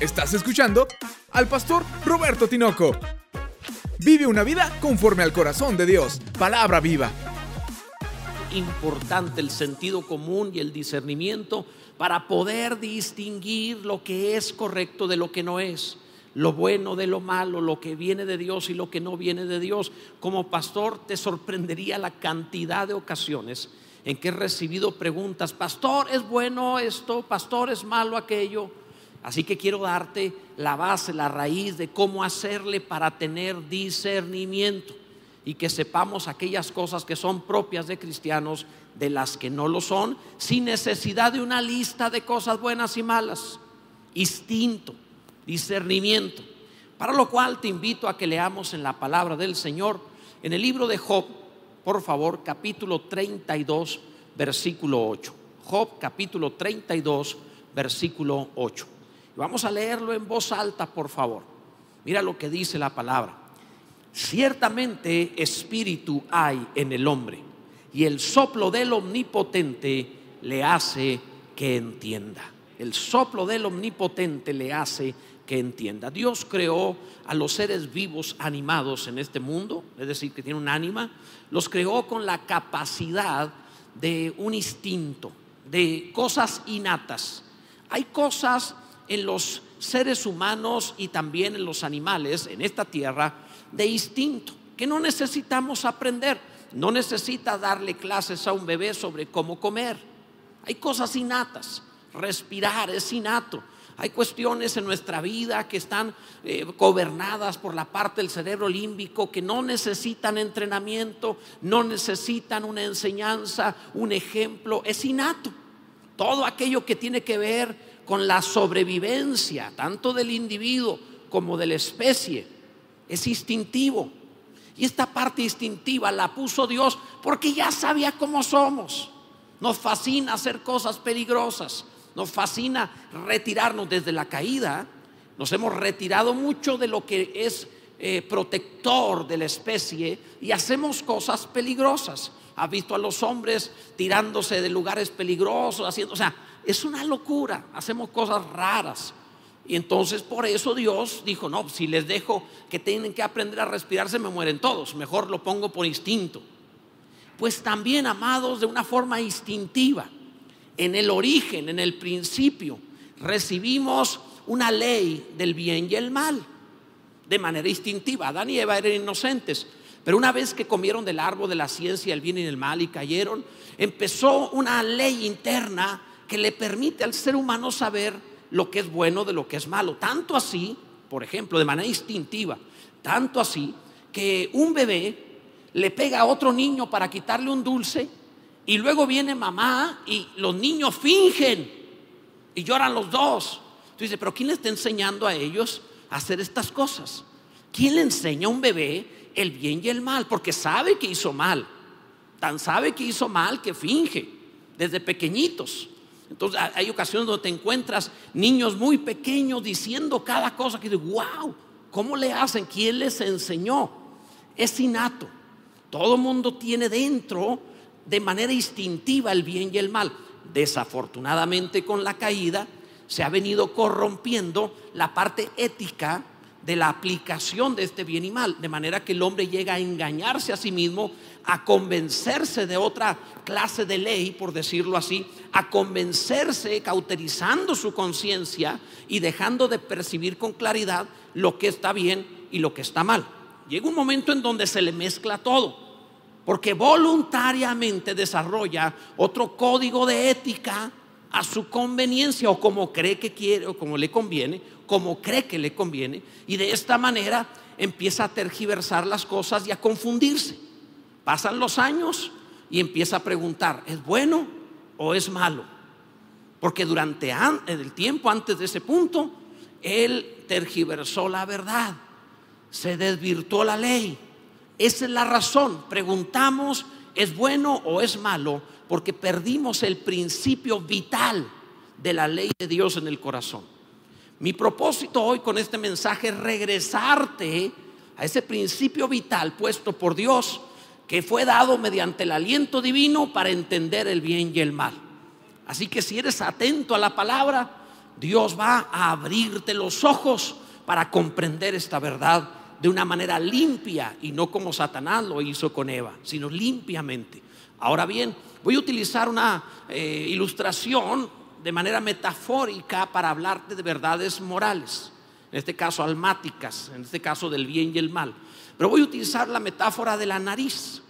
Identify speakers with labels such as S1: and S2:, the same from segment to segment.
S1: Estás escuchando al pastor Roberto Tinoco. Vive una vida conforme al corazón de Dios. Palabra viva.
S2: Importante el sentido común y el discernimiento para poder distinguir lo que es correcto de lo que no es, lo bueno de lo malo, lo que viene de Dios y lo que no viene de Dios. Como pastor te sorprendería la cantidad de ocasiones en que he recibido preguntas, pastor, ¿es bueno esto? Pastor, ¿es malo aquello? Así que quiero darte la base, la raíz de cómo hacerle para tener discernimiento y que sepamos aquellas cosas que son propias de cristianos de las que no lo son, sin necesidad de una lista de cosas buenas y malas. Instinto, discernimiento. Para lo cual te invito a que leamos en la palabra del Señor, en el libro de Job, por favor, capítulo 32, versículo 8. Job, capítulo 32, versículo 8. Vamos a leerlo en voz alta, por favor. Mira lo que dice la palabra. Ciertamente espíritu hay en el hombre y el soplo del omnipotente le hace que entienda. El soplo del omnipotente le hace que entienda. Dios creó a los seres vivos animados en este mundo, es decir, que tiene un ánima, los creó con la capacidad de un instinto, de cosas innatas. Hay cosas en los seres humanos y también en los animales en esta tierra de instinto, que no necesitamos aprender. No necesita darle clases a un bebé sobre cómo comer. Hay cosas innatas. Respirar es innato. Hay cuestiones en nuestra vida que están eh, gobernadas por la parte del cerebro límbico que no necesitan entrenamiento, no necesitan una enseñanza, un ejemplo. Es innato. Todo aquello que tiene que ver con la sobrevivencia, tanto del individuo como de la especie. Es instintivo. Y esta parte instintiva la puso Dios porque ya sabía cómo somos. Nos fascina hacer cosas peligrosas. Nos fascina retirarnos desde la caída. Nos hemos retirado mucho de lo que es eh, protector de la especie y hacemos cosas peligrosas. Ha visto a los hombres tirándose de lugares peligrosos, haciendo, o sea, es una locura, hacemos cosas raras. Y entonces por eso Dios dijo, no, si les dejo que tienen que aprender a respirar, se me mueren todos, mejor lo pongo por instinto. Pues también, amados, de una forma instintiva, en el origen, en el principio, recibimos una ley del bien y el mal, de manera instintiva. Adán y Eva eran inocentes, pero una vez que comieron del árbol de la ciencia, el bien y el mal y cayeron, empezó una ley interna que le permite al ser humano saber lo que es bueno de lo que es malo. Tanto así, por ejemplo, de manera instintiva, tanto así que un bebé le pega a otro niño para quitarle un dulce y luego viene mamá y los niños fingen y lloran los dos. Tú dices, pero ¿quién le está enseñando a ellos a hacer estas cosas? ¿Quién le enseña a un bebé el bien y el mal? Porque sabe que hizo mal. Tan sabe que hizo mal que finge desde pequeñitos. Entonces hay ocasiones donde te encuentras niños muy pequeños diciendo cada cosa que dices, wow, ¿cómo le hacen? ¿Quién les enseñó? Es innato. Todo mundo tiene dentro de manera instintiva el bien y el mal. Desafortunadamente con la caída se ha venido corrompiendo la parte ética de la aplicación de este bien y mal, de manera que el hombre llega a engañarse a sí mismo, a convencerse de otra clase de ley, por decirlo así, a convencerse, cauterizando su conciencia y dejando de percibir con claridad lo que está bien y lo que está mal. Llega un momento en donde se le mezcla todo, porque voluntariamente desarrolla otro código de ética a su conveniencia o como cree que quiere o como le conviene, como cree que le conviene, y de esta manera empieza a tergiversar las cosas y a confundirse. Pasan los años y empieza a preguntar, ¿es bueno o es malo? Porque durante el tiempo antes de ese punto, él tergiversó la verdad, se desvirtuó la ley. Esa es la razón. Preguntamos, ¿es bueno o es malo? Porque perdimos el principio vital de la ley de Dios en el corazón. Mi propósito hoy con este mensaje es regresarte a ese principio vital puesto por Dios que fue dado mediante el aliento divino para entender el bien y el mal. Así que si eres atento a la palabra, Dios va a abrirte los ojos para comprender esta verdad de una manera limpia y no como Satanás lo hizo con Eva, sino limpiamente. Ahora bien, voy a utilizar una eh, ilustración de manera metafórica para hablarte de verdades morales, en este caso almáticas, en este caso del bien y el mal. Pero voy a utilizar la metáfora de la nariz.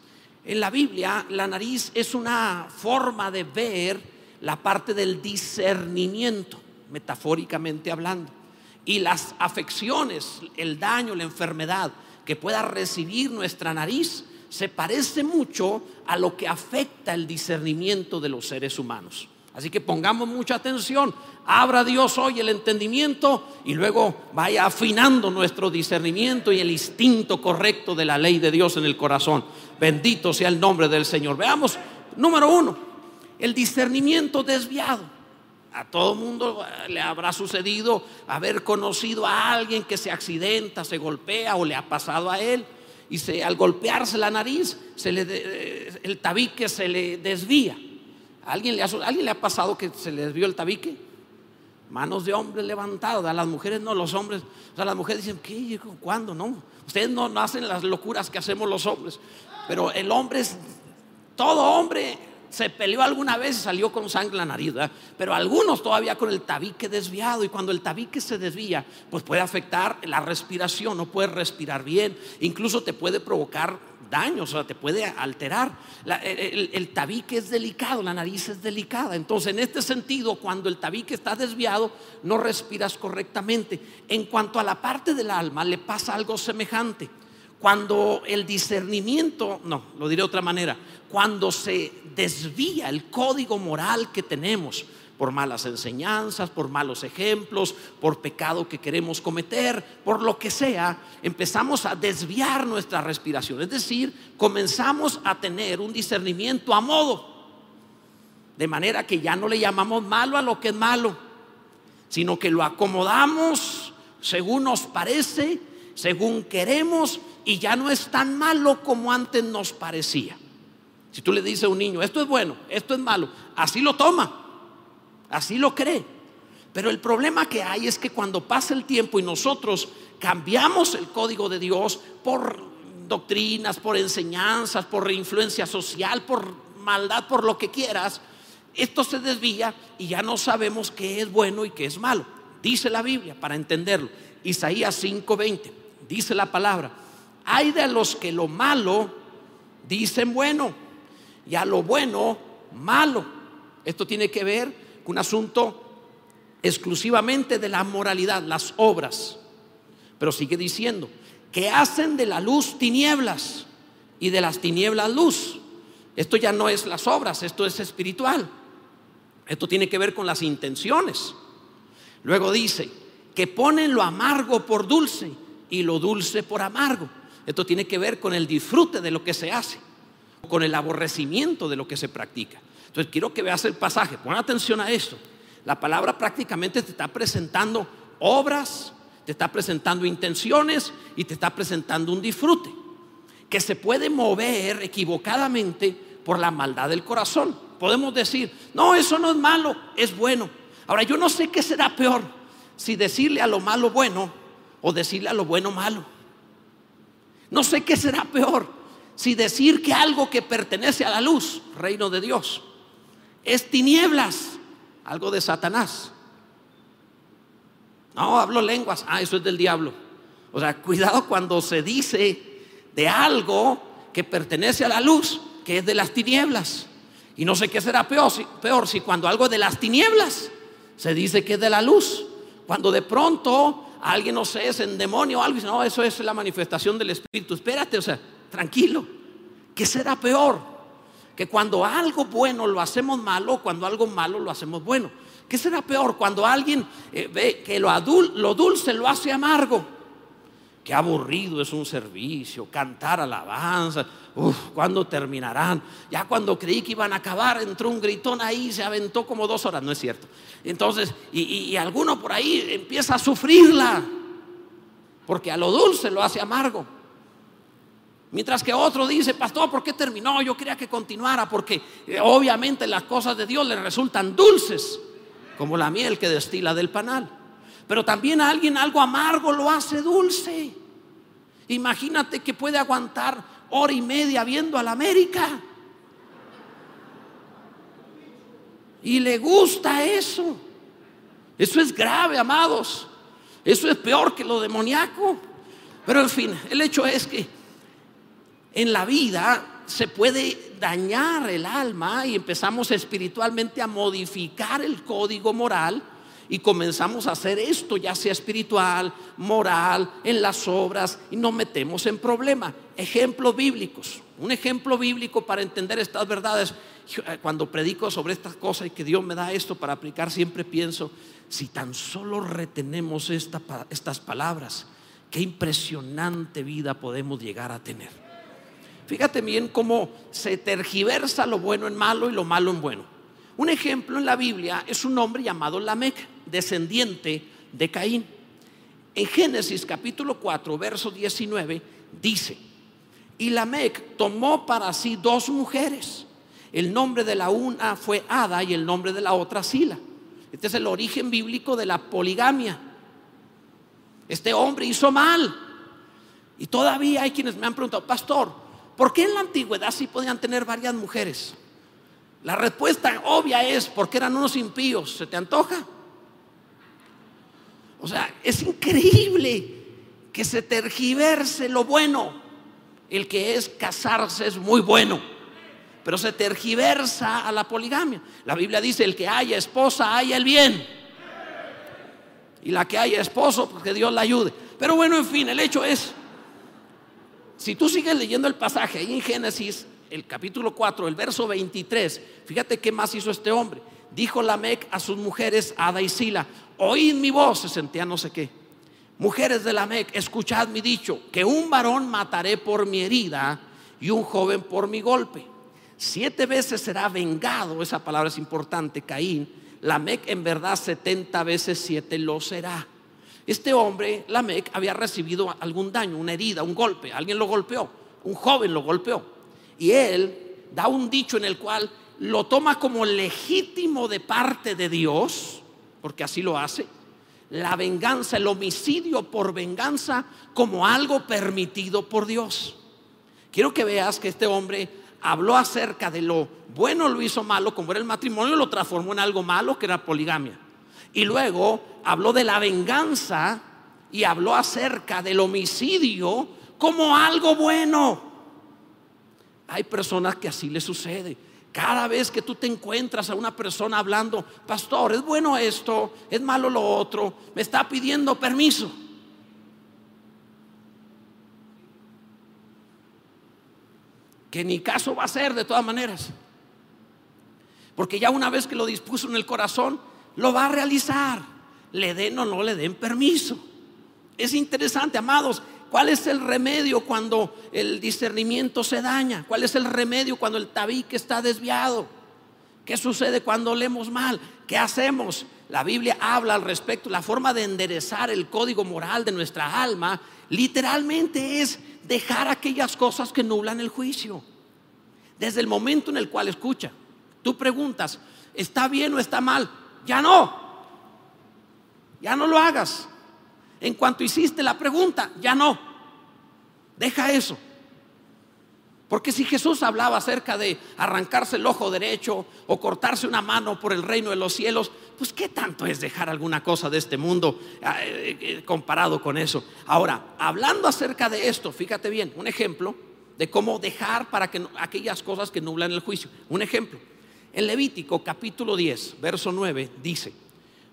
S2: En la Biblia, la nariz es una forma de ver la parte del discernimiento, metafóricamente hablando. Y las afecciones, el daño, la enfermedad que pueda recibir nuestra nariz se parece mucho a lo que afecta el discernimiento de los seres humanos. Así que pongamos mucha atención, abra Dios hoy el entendimiento y luego vaya afinando nuestro discernimiento y el instinto correcto de la ley de Dios en el corazón. Bendito sea el nombre del Señor. Veamos, número uno, el discernimiento desviado. A todo mundo eh, le habrá sucedido haber conocido a alguien que se accidenta, se golpea o le ha pasado a él y se, al golpearse la nariz, se le, eh, el tabique se le desvía. Alguien le, ha, ¿Alguien le ha pasado que se le desvió el tabique? Manos de hombres levantados, a las mujeres no, los hombres, o sea, las mujeres dicen, ¿qué? ¿Cuándo? No, ustedes no, no hacen las locuras que hacemos los hombres, pero el hombre es, todo hombre se peleó alguna vez y salió con sangre en la nariz, pero algunos todavía con el tabique desviado y cuando el tabique se desvía, pues puede afectar la respiración, no puedes respirar bien, incluso te puede provocar daños, o sea, te puede alterar. el, el, tabique es delicado, la nariz es delicada. Entonces, en este sentido, cuando el tabique está desviado, no respiras correctamente. En cuanto a la parte del alma, le pasa algo semejante. Cuando el discernimiento, no, lo diré de otra manera, cuando se desvía el código moral que tenemos por malas enseñanzas, por malos ejemplos, por pecado que queremos cometer, por lo que sea, empezamos a desviar nuestra respiración. Es decir, comenzamos a tener un discernimiento a modo, de manera que ya no le llamamos malo a lo que es malo, sino que lo acomodamos según nos parece, según queremos, y ya no es tan malo como antes nos parecía. Si tú le dices a un niño, esto es bueno, esto es malo, así lo toma, así lo cree. Pero el problema que hay es que cuando pasa el tiempo y nosotros cambiamos el código de Dios por doctrinas, por enseñanzas, por influencia social, por maldad, por lo que quieras, esto se desvía y ya no sabemos qué es bueno y qué es malo. Dice la Biblia para entenderlo. Isaías 5:20, dice la palabra, hay de los que lo malo dicen bueno y a lo bueno malo. Esto tiene que ver con un asunto exclusivamente de la moralidad, las obras. Pero sigue diciendo, que hacen de la luz tinieblas y de las tinieblas luz. Esto ya no es las obras, esto es espiritual. Esto tiene que ver con las intenciones. Luego dice, que ponen lo amargo por dulce y lo dulce por amargo. Esto tiene que ver con el disfrute de lo que se hace con el aborrecimiento de lo que se practica. Entonces quiero que veas el pasaje, pon atención a esto. La palabra prácticamente te está presentando obras, te está presentando intenciones y te está presentando un disfrute que se puede mover equivocadamente por la maldad del corazón. Podemos decir, no, eso no es malo, es bueno. Ahora yo no sé qué será peor, si decirle a lo malo bueno o decirle a lo bueno malo. No sé qué será peor, si decir que algo que pertenece a la luz, reino de Dios, es tinieblas, algo de Satanás. No, hablo lenguas, ah, eso es del diablo. O sea, cuidado cuando se dice de algo que pertenece a la luz, que es de las tinieblas. Y no sé qué será peor si, peor si cuando algo de las tinieblas se dice que es de la luz. Cuando de pronto alguien, no sé, es en demonio o algo, y dice, no, eso es la manifestación del Espíritu. Espérate, o sea, tranquilo. ¿Qué será peor? Que cuando algo bueno lo hacemos malo, cuando algo malo lo hacemos bueno. ¿Qué será peor? Cuando alguien eh, ve que lo, lo dulce lo hace amargo. Qué aburrido es un servicio, cantar alabanza. Uf, ¿cuándo terminarán? Ya cuando creí que iban a acabar, entró un gritón ahí se aventó como dos horas. No es cierto. Entonces, y, y alguno por ahí empieza a sufrirla. Porque a lo dulce lo hace amargo. Mientras que otro dice, pastor, ¿por qué terminó? Yo quería que continuara porque eh, obviamente las cosas de Dios le resultan dulces. como la miel que destila del panal. Pero también a alguien algo amargo lo hace dulce. Imagínate que puede aguantar hora y media viendo a la América. Y le gusta eso. Eso es grave, amados. Eso es peor que lo demoníaco. Pero en fin, el hecho es que en la vida se puede dañar el alma y empezamos espiritualmente a modificar el código moral y comenzamos a hacer esto, ya sea espiritual, moral, en las obras, y nos metemos en problemas. Ejemplos bíblicos. Un ejemplo bíblico para entender estas verdades. Eh, cuando predico sobre estas cosas y que Dios me da esto para aplicar, siempre pienso, si tan solo retenemos estas palabras, qué impresionante vida podemos llegar a tener. Fíjate bien cómo se tergiversa lo bueno en malo y lo malo en bueno. Un ejemplo en la Biblia es un hombre llamado Lamec, descendiente de Caín. En Génesis capítulo 4, verso 19, dice, y Lamec tomó para sí dos mujeres. El nombre de la una fue Ada y el nombre de la otra Sila. Este es el origen bíblico de la poligamia. Este hombre hizo mal. Y todavía hay quienes me han preguntado, pastor, ¿por qué en la antigüedad sí podían tener varias mujeres? La respuesta obvia es porque eran unos impíos. ¿Se te antoja? O sea, es increíble que se tergiverse lo bueno. El que es casarse es muy bueno, pero se tergiversa a la poligamia. La Biblia dice, el que haya esposa, haya el bien. Y la que haya esposo, pues que Dios la ayude. Pero bueno, en fin, el hecho es, si tú sigues leyendo el pasaje ahí en Génesis, el capítulo 4, el verso 23, fíjate qué más hizo este hombre. Dijo Lamec a sus mujeres, Ada y Sila, oíd mi voz, se sentía no sé qué. Mujeres de Lamec, escuchad mi dicho, que un varón mataré por mi herida y un joven por mi golpe. Siete veces será vengado, esa palabra es importante, Caín. Lamec en verdad setenta veces siete lo será. Este hombre, Lamec, había recibido algún daño, una herida, un golpe, alguien lo golpeó, un joven lo golpeó. Y él da un dicho en el cual lo toma como legítimo de parte de Dios, porque así lo hace, la venganza, el homicidio por venganza como algo permitido por Dios. Quiero que veas que este hombre habló acerca de lo bueno lo hizo malo, como era el matrimonio, lo transformó en algo malo, que era poligamia. Y luego habló de la venganza y habló acerca del homicidio como algo bueno. Hay personas que así les sucede. Cada vez que tú te encuentras a una persona hablando, pastor, es bueno esto, es malo lo otro, me está pidiendo permiso. Que ni caso va a ser de todas maneras. Porque ya una vez que lo dispuso en el corazón, lo va a realizar. Le den o no le den permiso. Es interesante, amados, ¿Cuál es el remedio cuando el discernimiento se daña? ¿Cuál es el remedio cuando el tabique está desviado? ¿Qué sucede cuando leemos mal? ¿Qué hacemos? La Biblia habla al respecto. La forma de enderezar el código moral de nuestra alma literalmente es dejar aquellas cosas que nublan el juicio. Desde el momento en el cual escucha, tú preguntas, ¿está bien o está mal? Ya no. Ya no lo hagas. En cuanto hiciste la pregunta, ya no. Deja eso. Porque si Jesús hablaba acerca de arrancarse el ojo derecho o cortarse una mano por el reino de los cielos, pues qué tanto es dejar alguna cosa de este mundo ah, eh, eh, comparado con eso. Ahora, hablando acerca de esto, fíjate bien, un ejemplo de cómo dejar para que aquellas cosas que nublan el juicio. Un ejemplo. En Levítico capítulo 10, verso 9 dice,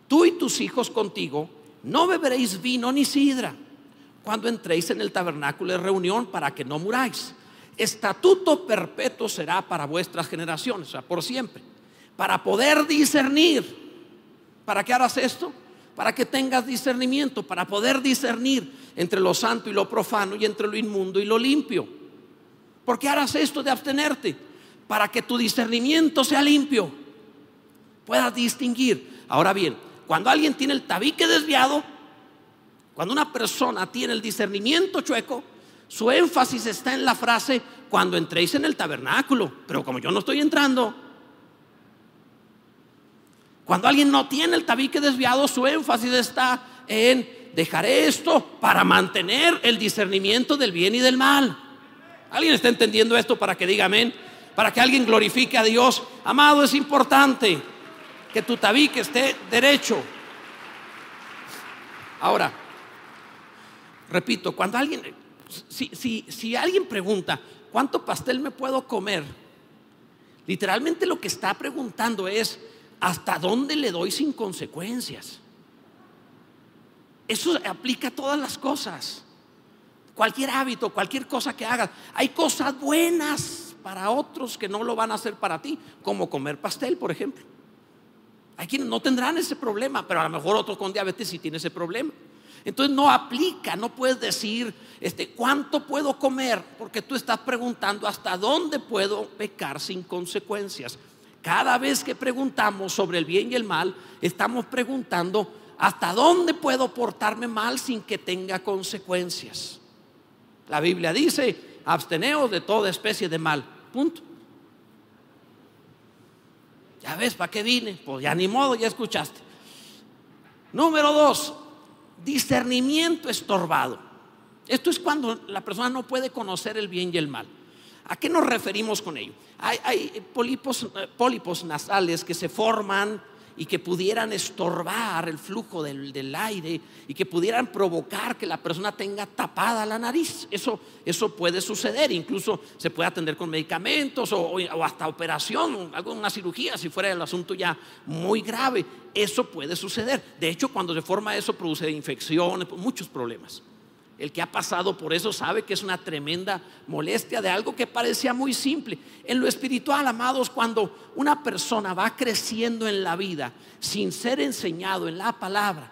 S2: tú y tus hijos contigo no beberéis vino ni sidra cuando entréis en el tabernáculo de reunión para que no muráis. Estatuto perpetuo será para vuestras generaciones, o sea, por siempre. Para poder discernir. ¿Para qué harás esto? Para que tengas discernimiento, para poder discernir entre lo santo y lo profano y entre lo inmundo y lo limpio. ¿Por qué harás esto de abstenerte? Para que tu discernimiento sea limpio, puedas distinguir. Ahora bien, cuando alguien tiene el tabique desviado, cuando una persona tiene el discernimiento chueco, su énfasis está en la frase cuando entréis en el tabernáculo. Pero como yo no estoy entrando, Cuando alguien no tiene el tabique desviado, su énfasis está en dejaré esto para mantener el discernimiento del bien y del mal. ¿Alguien está entendiendo esto para que diga amén? Para que alguien glorifique a Dios. Amado, es importante que tu tabique esté derecho. Ahora, repito, cuando alguien, si, si, si alguien pregunta, ¿cuánto pastel me puedo comer? Literalmente lo que está preguntando es, ¿hasta dónde le doy sin consecuencias? Eso aplica a todas las cosas. Cualquier hábito, cualquier cosa que hagas. Hay cosas buenas para otros que no lo van a hacer para ti, como comer pastel, por ejemplo. Hay quienes no tendrán ese problema, pero a lo mejor otro con diabetes sí tiene ese problema. Entonces no aplica, no puedes decir este, cuánto puedo comer, porque tú estás preguntando hasta dónde puedo pecar sin consecuencias. Cada vez que preguntamos sobre el bien y el mal, estamos preguntando hasta dónde puedo portarme mal sin que tenga consecuencias. La Biblia dice, absteneos de toda especie de mal. Punto. Ya ves, ¿para qué vine? Pues ya ni modo, ya escuchaste. Número dos, discernimiento estorbado. Esto es cuando la persona no puede conocer el bien y el mal. ¿A qué nos referimos con ello? Hay, eh, pólipos nasales que se forman y que pudieran estorbar el flujo del, aire y que pudieran provocar que la persona tenga tapada la nariz. Eso, eso puede suceder, incluso se puede atender con medicamentos o, hasta operación, algo, una cirugía, si fuera el asunto ya muy grave. Eso puede suceder. De hecho, cuando se forma eso produce infecciones, muchos problemas. El que ha pasado por eso sabe que es una tremenda molestia de algo que parecía muy simple. En lo espiritual, amados, cuando una persona va creciendo en la vida sin ser enseñado en la palabra,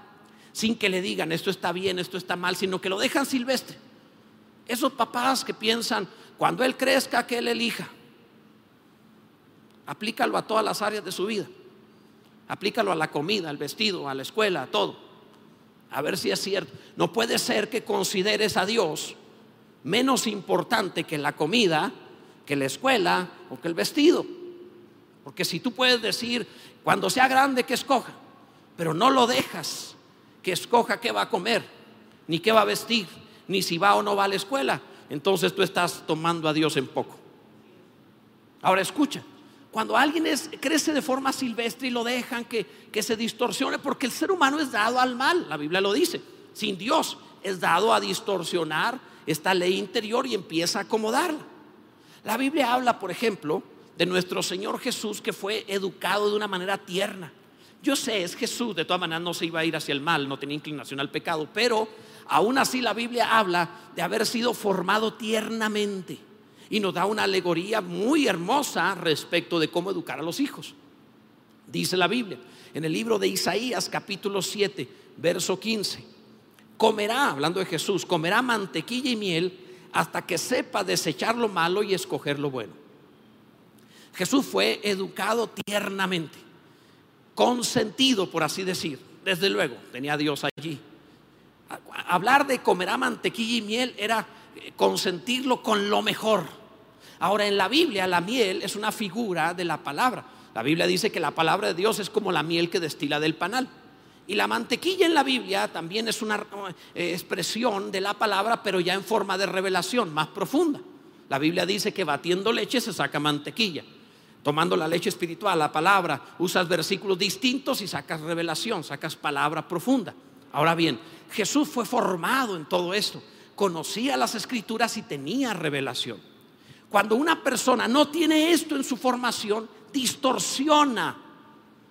S2: sin que le digan esto está bien, esto está mal, sino que lo dejan silvestre. Esos papás que piensan, cuando él crezca, que él elija. Aplícalo a todas las áreas de su vida. Aplícalo a la comida, al vestido, a la escuela, a todo a ver si es cierto. No puede ser que consideres a Dios menos importante que la comida, que la escuela o que el vestido. Porque si tú puedes decir, cuando sea grande que escoja, pero no lo dejas que escoja qué va a comer, ni qué va a vestir, ni si va o no va a la escuela, entonces tú estás tomando a Dios en poco. Ahora escucha, cuando alguien crece de forma silvestre y lo dejan que, que se distorsione, porque el ser humano es dado al mal, la Biblia lo dice, sin Dios es dado a distorsionar esta ley interior y empieza a acomodarla. La Biblia habla, por ejemplo, de nuestro Señor Jesús que fue educado de una manera tierna. Yo sé, es Jesús, de todas maneras no se iba a ir hacia el mal, no tenía inclinación al pecado, pero aún así la Biblia habla de haber sido formado tiernamente y nos da una alegoría muy hermosa respecto de cómo educar a los hijos. Dice la Biblia en el libro de Isaías capítulo 7, verso 15, comerá, hablando de Jesús, comerá mantequilla y miel hasta que sepa desechar lo malo y escoger lo bueno. Jesús fue educado tiernamente, consentido, por así decir. Desde luego, tenía Dios allí. Hablar de comerá mantequilla y miel era consentirlo con lo mejor Ahora en la Biblia la miel es una figura de la palabra. La Biblia dice que la palabra de Dios es como la miel que destila del panal. Y la mantequilla en la Biblia también es una eh, expresión de la palabra, pero ya en forma de revelación más profunda. La Biblia dice que batiendo leche se saca mantequilla. Tomando la leche espiritual, la palabra, usas versículos distintos y sacas revelación, sacas palabra profunda. Ahora bien, Jesús fue formado en todo esto, conocía las escrituras y tenía revelación. Cuando una persona no tiene esto en su formación, distorsiona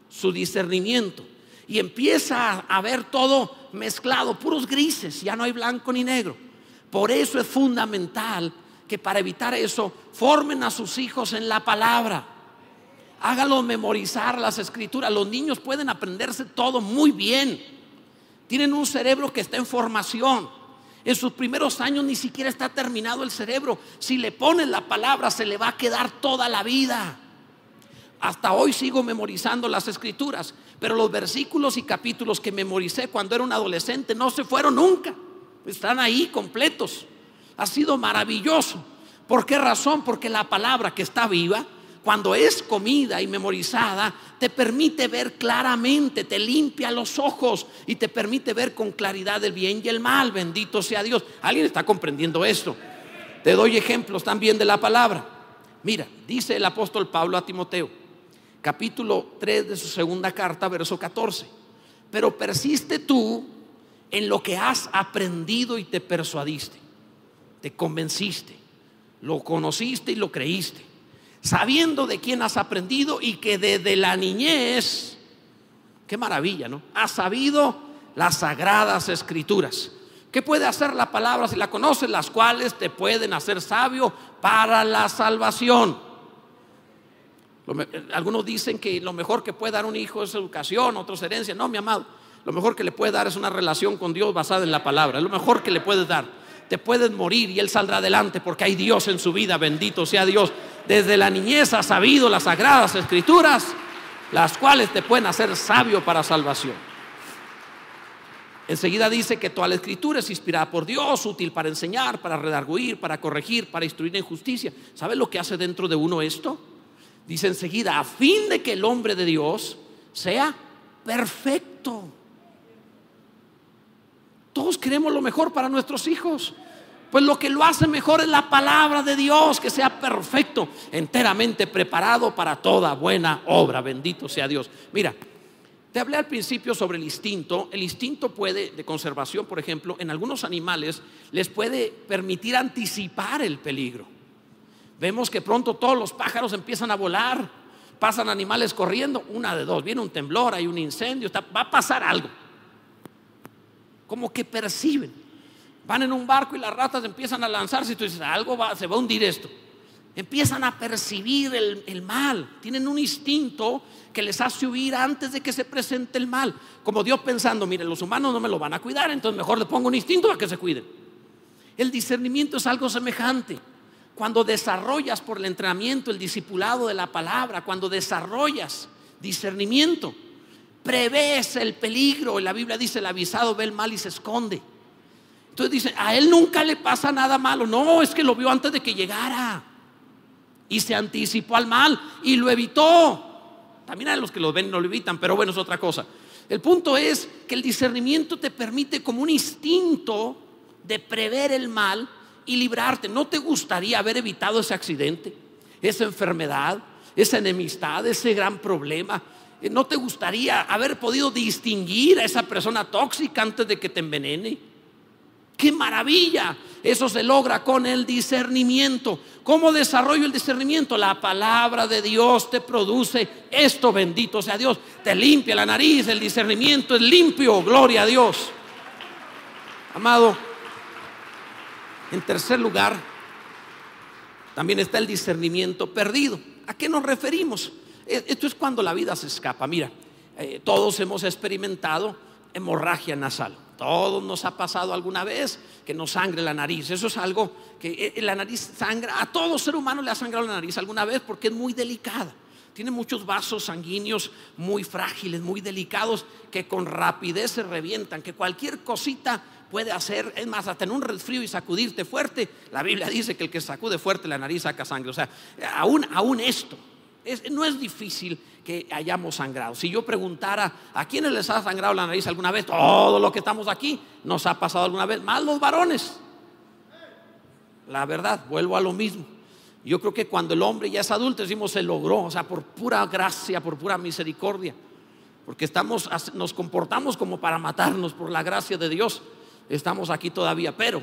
S2: su discernimiento y empieza a ver todo mezclado, puros grises, ya no hay blanco ni negro. Por eso es fundamental que para evitar eso formen a sus hijos en la palabra. Hágalos memorizar las escrituras. Los niños pueden aprenderse todo muy bien. Tienen un cerebro que está en formación. En sus primeros años ni siquiera está terminado el cerebro. Si le pones la palabra se le va a quedar toda la vida. Hasta hoy sigo memorizando las escrituras, pero los versículos y capítulos que memoricé cuando era un adolescente no se fueron nunca. Están ahí completos. Ha sido maravilloso. ¿Por qué razón? Porque la palabra que está viva cuando es comida y memorizada, te permite ver claramente, te limpia los ojos y te permite ver con claridad el bien y el mal. Bendito sea Dios. ¿Alguien está comprendiendo esto? Te doy ejemplos también de la palabra. Mira, dice el apóstol Pablo a Timoteo, capítulo 3 de su segunda carta, verso 14. Pero persiste tú en lo que has aprendido y te persuadiste, te convenciste, lo conociste y lo creíste, sabiendo de quién has aprendido y que desde la niñez, qué maravilla, ¿no? Has sabido las sagradas escrituras. ¿Qué puede hacer la palabra si la conoces? Las cuales te pueden hacer sabio para la salvación. Algunos dicen que lo mejor que puede dar un hijo es educación, otros herencia. No, mi amado, lo mejor que le puede dar es una relación con Dios basada en la palabra. Es lo mejor que le puedes dar. Te puedes morir y Él saldrá adelante porque hay Dios en su vida. Bendito sea Dios. Desde la niñez ha sabido las sagradas escrituras, las cuales te pueden hacer sabio para salvación. Enseguida dice que toda la escritura es inspirada por Dios, útil para enseñar, para redarguir, para corregir, para instruir en justicia. ¿Sabes lo que hace dentro de uno esto? Dice enseguida, a fin de que el hombre de Dios sea perfecto. Todos queremos lo mejor para nuestros hijos. Pues lo que lo hace mejor es la palabra de Dios, que sea perfecto, enteramente preparado para toda buena obra. Bendito sea Dios. Mira, te hablé al principio sobre el instinto. El instinto puede, de conservación, por ejemplo, en algunos animales les puede permitir anticipar el peligro. Vemos que pronto todos los pájaros empiezan a volar, pasan animales corriendo, una de dos, viene un temblor, hay un incendio, va a pasar algo. Como que perciben. Van en un barco y las ratas empiezan a lanzarse y tú dices, algo va, se va a hundir esto. Empiezan a percibir el, mal, tienen un instinto que les hace huir antes de que se presente el mal. Como Dios pensando, mire, los humanos no me lo van a cuidar, entonces mejor le pongo un instinto para que se cuiden. El discernimiento es algo semejante. Cuando desarrollas por el entrenamiento, el discipulado de la palabra, cuando desarrollas discernimiento, prevés el peligro. La Biblia dice, el avisado ve el mal y se esconde. Entonces dice, a él nunca le pasa nada malo. No, es que lo vio antes de que llegara. Y se anticipó al mal y lo evitó. También hay los que lo ven y no lo evitan, pero bueno, es otra cosa. El punto es que el discernimiento te permite como un instinto de prever el mal y librarte. ¿No te gustaría haber evitado ese accidente, esa enfermedad, esa enemistad, ese gran problema? ¿No te gustaría haber podido distinguir a esa persona tóxica antes de que te envenene? ¡Qué maravilla! Eso se logra con el discernimiento. ¿Cómo desarrollo el discernimiento? La palabra de Dios te produce esto, bendito sea Dios. Te limpia la nariz, el discernimiento es limpio, gloria a Dios. Amado, en tercer lugar, también está el discernimiento perdido. ¿A qué nos referimos? E, esto es cuando la vida se escapa. Mira, eh, todos hemos experimentado hemorragia nasal. Todos nos ha pasado alguna vez que nos sangre la nariz. Eso es algo que eh, la nariz sangra. A todo ser humano le ha sangrado la nariz alguna vez porque es muy delicada. Tiene muchos vasos sanguíneos muy frágiles, muy delicados, que con rapidez se revientan, que cualquier cosita puede hacer, es más, hasta en un resfrío y sacudirte fuerte. La Biblia dice que el que sacude fuerte la nariz saca sangre. O sea, aún, aún esto, no es difícil que hayamos sangrado. Si yo preguntara a quiénes les ha sangrado la nariz alguna vez, todo lo que estamos aquí nos ha pasado alguna vez, más los varones. La verdad, vuelvo a lo mismo. Yo creo que cuando el hombre ya es adulto decimos se logró, o sea, por pura gracia, por pura misericordia, porque estamos, nos comportamos como para matarnos por la gracia de Dios. Estamos aquí todavía, pero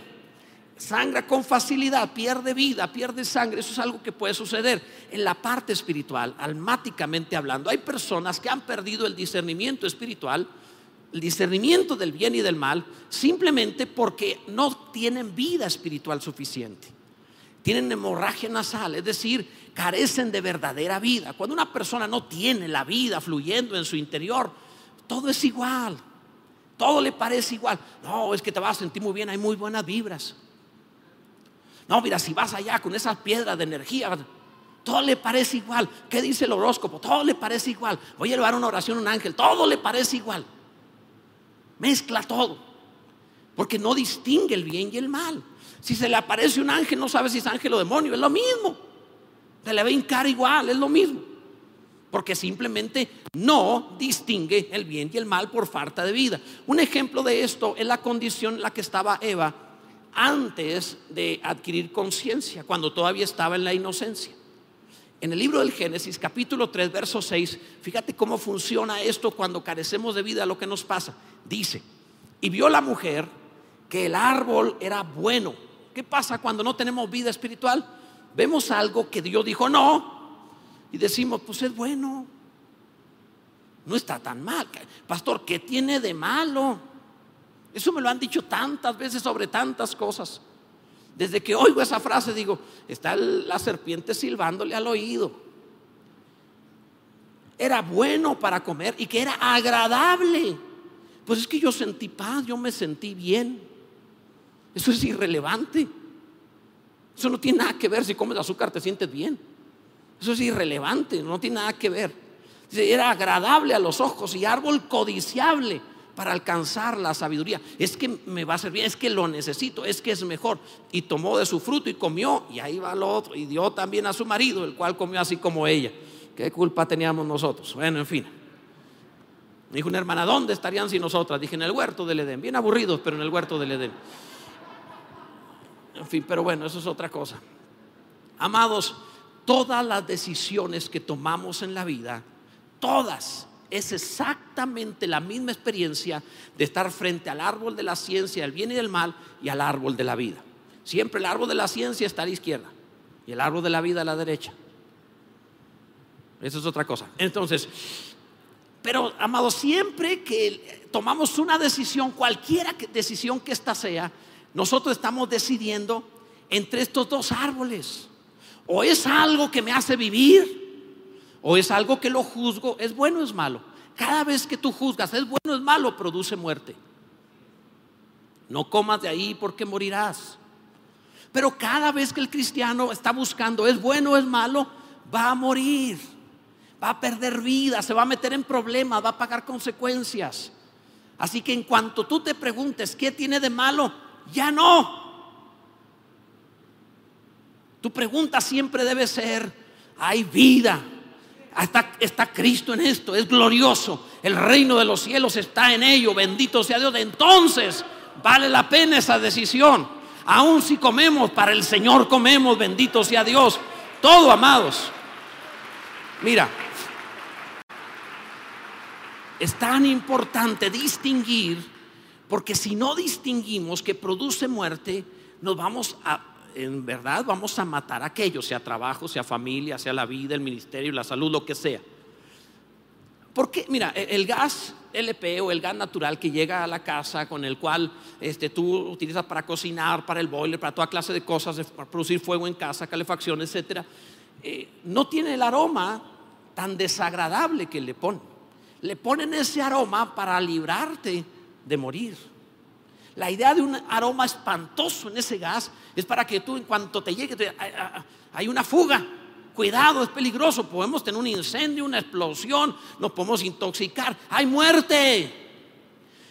S2: sangra con facilidad, pierde vida, pierde sangre. Eso es algo que puede suceder en la parte espiritual, almáticamente hablando. Hay personas que han perdido el discernimiento espiritual, el discernimiento del bien y del mal, simplemente porque no tienen vida espiritual suficiente. Tienen hemorragia nasal, es decir, carecen de verdadera vida. Cuando una persona no tiene la vida fluyendo en su interior, todo es igual. Todo le parece igual. No, es que te vas a sentir muy bien, hay muy buenas vibras. No, mira, si vas allá con esas piedras de energía, todo le parece igual. ¿Qué dice el horóscopo? Todo le parece igual. Voy a llevar una oración a un ángel, todo le parece igual. Mezcla todo. Porque no distingue el bien y el mal. Si se le aparece un ángel, no sabe si es ángel o demonio, es lo mismo. Se le a hincar igual, es lo mismo. Porque simplemente no distingue el bien y el mal por falta de vida. Un ejemplo de esto es la condición en la que estaba Eva antes de adquirir conciencia, cuando todavía estaba en la inocencia. En el libro del Génesis, capítulo 3, verso 6, fíjate cómo funciona esto cuando carecemos de vida, lo que nos pasa. Dice, y vio la mujer que el árbol era bueno. ¿Qué pasa cuando no tenemos vida espiritual? Vemos algo que Dios dijo no y decimos, pues es bueno. No está tan mal. Pastor, ¿qué tiene de malo? Eso me lo han dicho tantas veces sobre tantas cosas. Desde que oigo esa frase digo, está la serpiente silbándole al oído. Era bueno para comer y que era agradable. Pues es que yo sentí paz, yo me sentí bien. Eso es irrelevante. Eso no tiene nada que ver si comes azúcar te sientes bien. Eso es irrelevante, no tiene nada que ver. Era agradable a los ojos y árbol codiciable para alcanzar la sabiduría. Es que me va a servir, es que lo necesito, es que es mejor. Y tomó de su fruto y comió, y ahí va lo otro. Y dio también a su marido, el cual comió así como ella. ¿Qué culpa teníamos nosotros? Bueno, en fin. dijo una hermana, ¿dónde estarían sin nosotras? Dije, en el huerto del Edén. Bien aburridos, pero en el huerto del Edén. En fin, pero bueno, eso es otra cosa. Amados, todas las decisiones que tomamos en la vida, todas es exactamente la misma experiencia de estar frente al árbol de la ciencia, del bien y del mal, y al árbol de la vida. Siempre el árbol de la ciencia está a la izquierda y el árbol de la vida a la derecha. Eso es otra cosa. Entonces, pero amado, siempre que tomamos una decisión, cualquiera decisión que ésta sea, nosotros estamos decidiendo entre estos dos árboles. O es algo que me hace vivir o es algo que lo juzgo, es bueno o es malo. Cada vez que tú juzgas, es bueno o es malo, produce muerte. No comas de ahí porque morirás. Pero cada vez que el cristiano está buscando, es bueno o es malo, va a morir. Va a perder vida, se va a meter en problemas, va a pagar consecuencias. Así que en cuanto tú te preguntes qué tiene de malo, ya no. Tu pregunta siempre debe ser, hay vida, Está, Cristo en esto, es glorioso. El reino de los cielos está en ello, bendito sea Dios. Entonces vale la pena esa decisión. Aun si comemos, para el Señor comemos, bendito sea Dios. Todo, amados. Mira, es tan importante distinguir, porque si no distinguimos que produce muerte, nos vamos a en verdad vamos a matar a aquello, sea trabajo, sea familia, sea la vida, el ministerio, la salud, lo que sea. Porque, mira, e, el gas LP o el gas natural que llega a la casa con el cual este, tú utilizas para cocinar, para el boiler, para toda clase de cosas, para producir fuego en casa, calefacción, etcétera, eh, no tiene el aroma tan desagradable que le ponen. Le ponen ese aroma para librarte de morir. La idea de un aroma espantoso en ese gas es para que tú en cuanto te llegue, hay una fuga. Cuidado, es peligroso. Podemos tener un incendio, una explosión, nos podemos intoxicar. Hay muerte.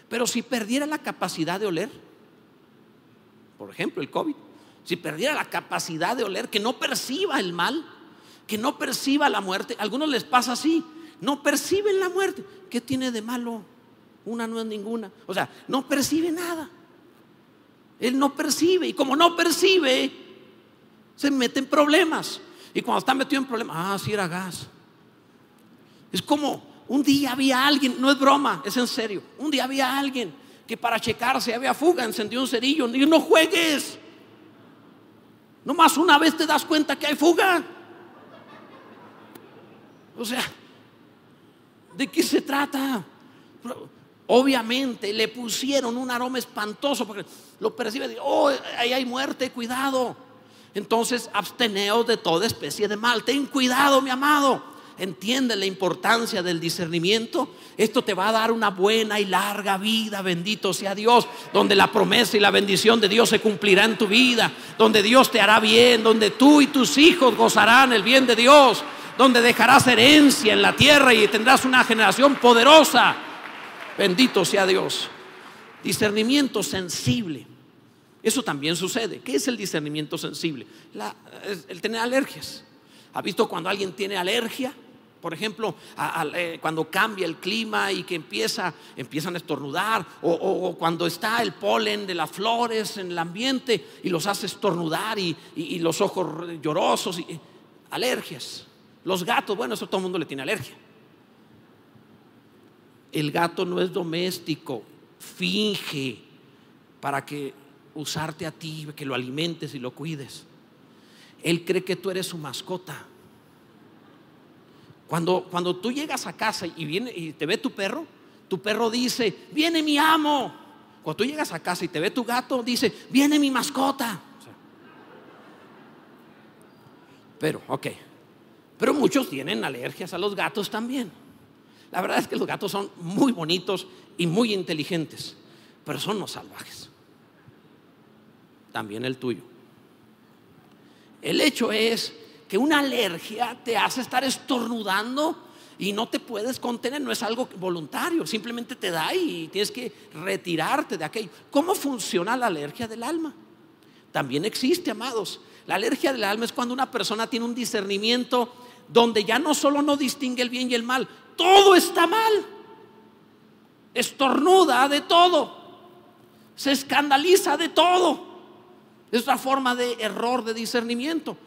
S2: Pero si perdiera la capacidad de oler, por ejemplo, el COVID, si perdiera la capacidad de oler, que no perciba el mal, que no perciba la muerte, a algunos les pasa así, no perciben la muerte. ¿Qué tiene de malo? Una no es ninguna. O sea, no percibe nada. Él no percibe y como no percibe, se mete en problemas. Y cuando está metido en problemas, ah, sí era gas. Es como un día había alguien, no es broma, es en serio. Un día había alguien que para checarse había fuga, encendió un cerillo. Y no juegues. Nomás una vez te das cuenta que hay fuga. O sea, ¿de qué se trata? Obviamente le pusieron un aroma espantoso porque lo percibe, oh, ahí hay muerte, cuidado. Entonces, absteneos de toda especie de mal. Ten cuidado, mi amado. Entiende la importancia del discernimiento. Esto te va a dar una buena y larga vida, bendito sea Dios, donde la promesa y la bendición de Dios se cumplirá en tu vida, donde Dios te hará bien, donde tú y tus hijos gozarán el bien de Dios, donde dejarás herencia en la tierra y tendrás una generación poderosa. Bendito sea Dios. Discernimiento sensible. Eso también sucede. ¿Qué es el discernimiento sensible? el tener alergias. ¿Ha visto cuando alguien tiene alergia? Por ejemplo, eh, cuando cambia el clima y que empieza, empiezan a estornudar, o, cuando está el polen de las flores en el ambiente y los hace estornudar y, los ojos llorosos, y, alergias. Los gatos, bueno, eso todo el mundo le tiene alergia. El gato no es doméstico, finge para que usarte a ti, que lo alimentes y lo cuides. Él cree que tú eres su mascota. Cuando, cuando tú llegas a casa y, viene, y te ve tu perro, tu perro dice, viene mi amo. Cuando tú llegas a casa y te ve tu gato, dice, viene mi mascota. Pero, ok. Pero muchos tienen alergias a los gatos también. La verdad es que los gatos son muy bonitos y muy inteligentes, pero son los salvajes. También el tuyo. El hecho es que una alergia te hace estar estornudando y no te puedes contener, no es algo voluntario, simplemente te da y tienes que retirarte de aquello. ¿Cómo funciona la alergia del alma? También existe, amados. La alergia del alma es cuando una persona tiene un discernimiento donde ya no solo no distingue el bien y el mal, todo está mal. Estornuda de todo. Se escandaliza de todo. Es otra forma de error de discernimiento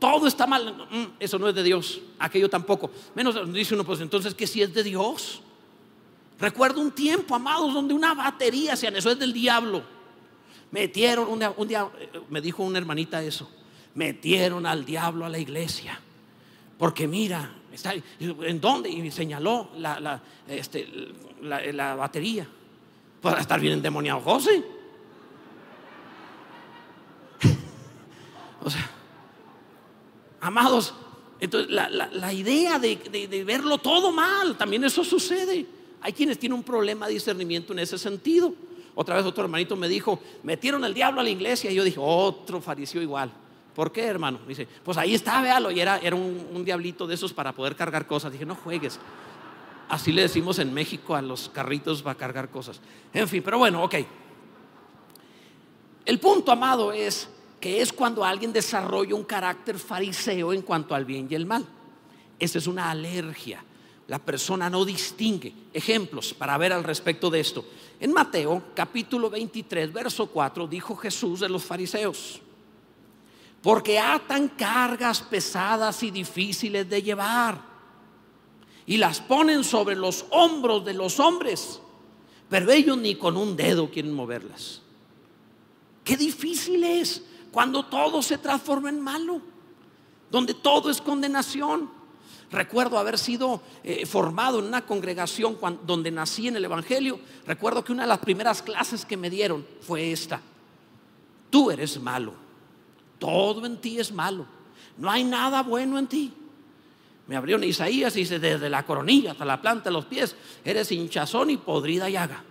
S2: todo está mal. Mm, eso no es de Dios, aquello tampoco. Menos dice uno, pues entonces que si es de Dios. Recuerdo un tiempo, amados, donde una batería hacían, eso es del diablo. Metieron, un día, me dijo una hermanita eso, metieron al diablo a la iglesia. Porque mira, está, ¿en dónde? Y señaló la, la, este, la, batería. Para estar bien endemoniado, José. o sea, Amados, entonces la, idea de, verlo todo mal, también eso sucede. Hay quienes tienen un problema de discernimiento en ese sentido. Otra vez otro hermanito me dijo, metieron el diablo a la iglesia y yo dije, otro fariseo igual. ¿Por qué, hermano? Dice, pues ahí está, véalo. Y era, era un, diablito de esos para poder cargar cosas. Dije, no juegues. Así le decimos en México a los carritos para cargar cosas. En fin, pero bueno, ok. El punto, amado, es que es cuando alguien desarrolla un carácter fariseo en cuanto al bien y el mal. Esa es una alergia. La persona no distingue. Ejemplos para ver al respecto de esto. En Mateo capítulo 23, verso 4, dijo Jesús de los fariseos, porque atan cargas pesadas y difíciles de llevar y las ponen sobre los hombros de los hombres, pero ellos ni con un dedo quieren moverlas. Qué difícil es cuando todo se transforma en malo, donde todo es condenación. Recuerdo haber sido eh, formado en una congregación donde nací en el Evangelio. Recuerdo que una de las primeras clases que me dieron fue esta. Tú eres malo. Todo en ti es malo. No hay nada bueno en ti. Me abrió Isaías y dice, desde la coronilla hasta la planta de los pies, eres hinchazón y podrida llaga.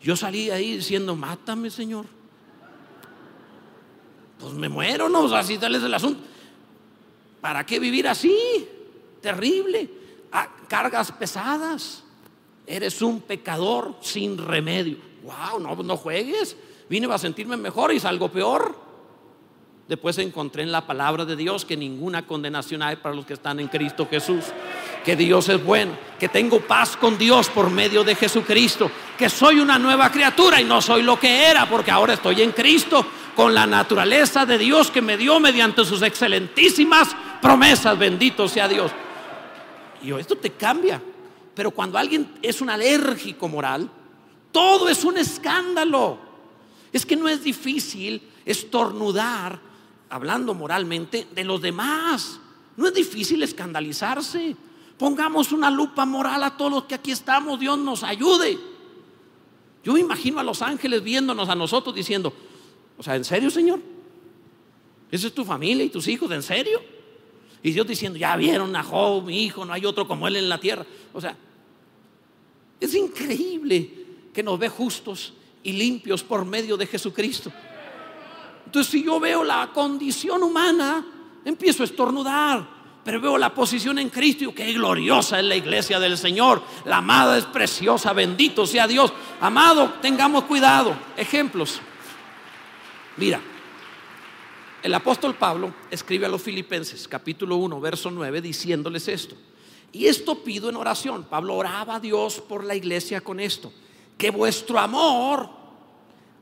S2: Yo salí ahí diciendo, mátame, Señor pues me muero, ¿no? así tal es el asunto. ¿Para qué vivir así? Terrible. Ah, cargas pesadas. Eres un pecador sin remedio. Wow, no, no juegues. Vine a sentirme mejor y salgo peor. Después encontré en la palabra de Dios que ninguna condenación hay para los que están en Cristo Jesús. Que Dios es bueno, que tengo paz con Dios por medio de Jesucristo, que soy una nueva criatura y no soy lo que era porque ahora estoy en Cristo con la naturaleza de Dios que me dio mediante sus excelentísimas promesas. Bendito sea Dios. Y esto te cambia. Pero cuando alguien es un alérgico moral, todo es un escándalo. Es que no es difícil estornudar hablando moralmente, de los demás. No es difícil escandalizarse. Pongamos una lupa moral a todos los que aquí estamos. Dios nos ayude. Yo me imagino a los ángeles viéndonos a nosotros diciendo, o sea, ¿en serio, Señor? ¿Esa es tu familia y tus hijos? ¿En serio? Y Dios diciendo, ya vieron a Job, mi hijo, no hay otro como él en la tierra. O sea, es increíble que nos ve justos y limpios por medio de Jesucristo. Entonces, si yo veo la condición humana, empiezo a estornudar. Pero veo la posición en Cristo y qué gloriosa es la iglesia del Señor. La amada es preciosa, bendito sea Dios. Amado, tengamos cuidado. Ejemplos. Mira, El apóstol Pablo escribe a los filipenses, capítulo 1, verso 9, diciéndoles esto. Y esto pido en oración. Pablo oraba a Dios por la iglesia con esto. Que vuestro amor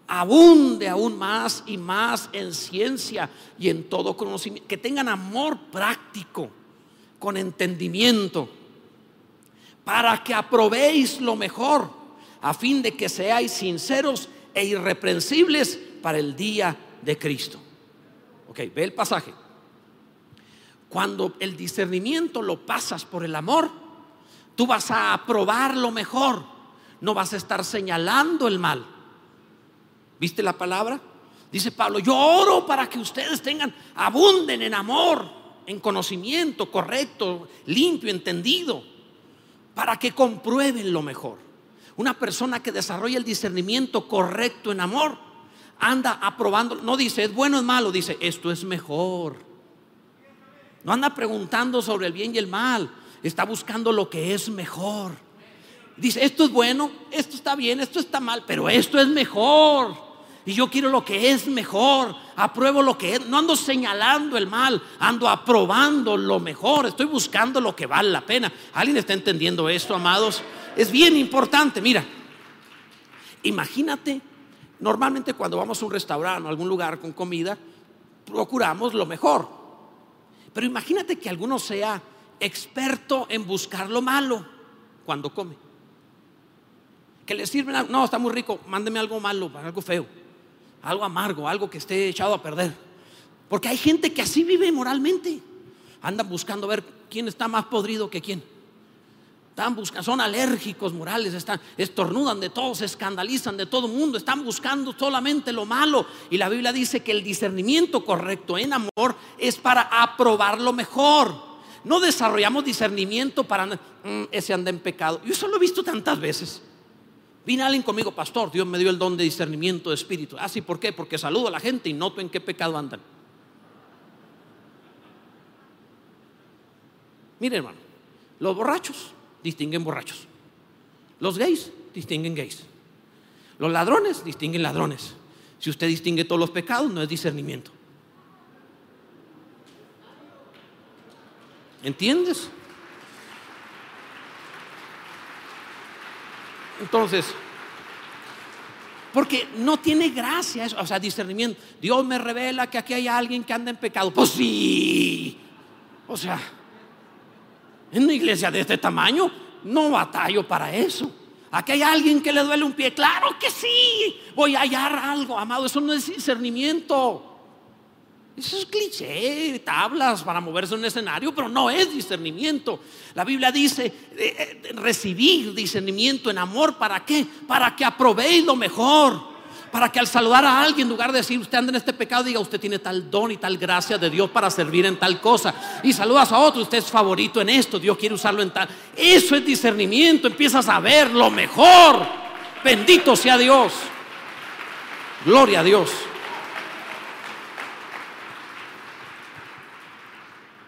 S2: abunde aún más y más en ciencia y en todo conocimiento. Que tengan amor práctico, con entendimiento, para que aprobéis lo mejor, a fin de que seáis sinceros e irreprensibles para el día de Cristo. Ok, ve el pasaje. Cuando el discernimiento lo pasas por el amor, tú vas a aprobar lo mejor, no vas a estar señalando el mal. ¿Viste la palabra? Dice Pablo, yo oro para que ustedes tengan, abunden en amor, en conocimiento correcto, limpio, entendido, para que comprueben lo mejor. Una persona que desarrolla el discernimiento correcto en amor, anda aprobando, no dice es bueno es malo, dice esto es mejor. No anda preguntando sobre el bien y el mal. Está buscando lo que es mejor. Dice, esto es bueno, esto está bien, esto está mal, pero esto es mejor. Y yo quiero lo que es mejor. Apruebo lo que es. No ando señalando el mal, ando aprobando lo mejor. Estoy buscando lo que vale la pena. ¿Alguien está entendiendo esto, amados? Es bien importante. Mira, imagínate, normalmente cuando vamos a un restaurante o algún lugar con comida, procuramos lo mejor. Pero imagínate que alguno sea experto en buscar lo malo cuando come. Que le sirven, no, está muy rico, mándeme algo malo, algo feo, algo amargo, algo que esté echado a perder. Porque hay gente que así vive moralmente. Andan buscando ver quién está más podrido que quién. Están buscando, son alérgicos morales, están, estornudan de todo, se escandalizan de todo mundo, están buscando solamente lo malo. Y la Biblia dice que el discernimiento correcto en amor es para aprobar lo mejor. No desarrollamos discernimiento para mm, ese anda en pecado. Yo eso lo he visto tantas veces. Vine alguien conmigo, pastor, Dios me dio el don de discernimiento de espíritu. Ah, sí, ¿por qué? Porque saludo a la gente y noto en qué pecado andan. Mire, hermano, los borrachos distinguen borrachos. Los gays distinguen gays. Los ladrones distinguen ladrones. Si usted distingue todos los pecados, no es discernimiento. ¿Entiendes? Entonces, porque no tiene gracia eso, o sea, discernimiento. Dios me revela que aquí hay alguien que anda en pecado. Pues sí. O sea, en una iglesia de este tamaño no batallo para eso. Aquí hay alguien que le duele un pie. Claro que sí. Voy a hallar algo, amado. Eso no es discernimiento. Eso es cliché, tablas para moverse en un escenario, pero no es discernimiento. La Biblia dice, eh, eh, recibir discernimiento en amor, ¿para qué? Para que aprobéis lo mejor para que al saludar a alguien, en lugar de decir usted anda en este pecado, diga usted tiene tal don y tal gracia de Dios para servir en tal cosa. Y saludas a otro, usted es favorito en esto, Dios quiere usarlo en tal. Eso es discernimiento, empiezas a ver lo mejor. Bendito sea Dios. Gloria a Dios.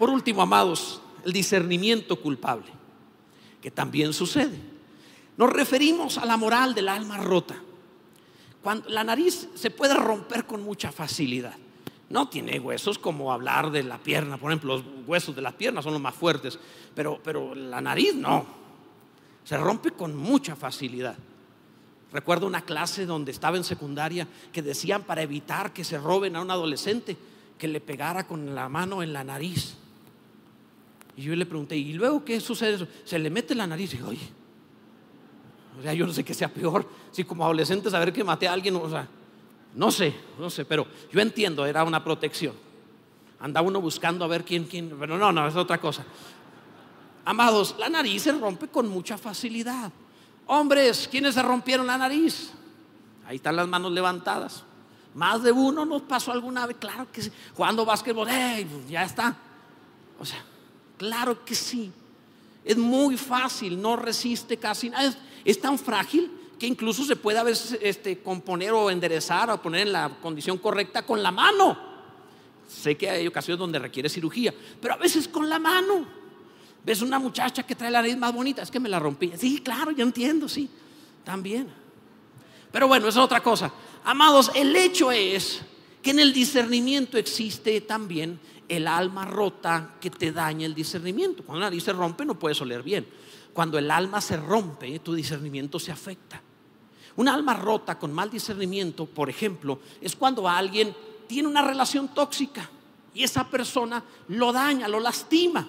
S2: Por último, amados, el discernimiento culpable, que también sucede. Nos referimos a la moral del alma rota cuando la nariz se puede romper con mucha facilidad. No tiene huesos como hablar de la pierna, por ejemplo, los huesos de la pierna son los más fuertes, pero, pero la nariz no. Se rompe con mucha facilidad. Recuerdo una clase donde estaba en secundaria que decían para evitar que se roben a un adolescente que le pegara con la mano en la nariz. Y yo le pregunté, ¿y luego qué sucede? Se le mete la nariz y digo, oye, o sea, yo no sé qué sea peor, si como adolescente saber que maté a alguien, o sea, no sé, no sé, pero yo entiendo, era una protección. Andaba uno buscando a ver quién, quién, pero no, no, es otra cosa. Amados, la nariz se rompe con mucha facilidad. Hombres, ¿quiénes se rompieron la nariz? Ahí están las manos levantadas. Más de uno nos pasó alguna vez, claro que sí. Jugando básquetbol, ya está. O sea, claro que sí. Es muy fácil, no resiste casi nada es tan frágil que incluso se puede a veces este, componer o enderezar o poner en la condición correcta con la mano. Sé que hay ocasiones donde requiere cirugía, pero a veces con la mano. Ves una muchacha que trae la nariz más bonita, es que me la rompí. Sí, claro, yo entiendo, sí, también. Pero bueno, es otra cosa. Amados, el hecho es que en el discernimiento existe también el alma rota que te daña el discernimiento. Cuando la nariz se rompe no puedes oler bien. Cuando el alma se rompe, tu discernimiento se afecta. Un alma rota con mal discernimiento, por ejemplo, es cuando alguien tiene una relación tóxica y esa persona lo daña, lo lastima.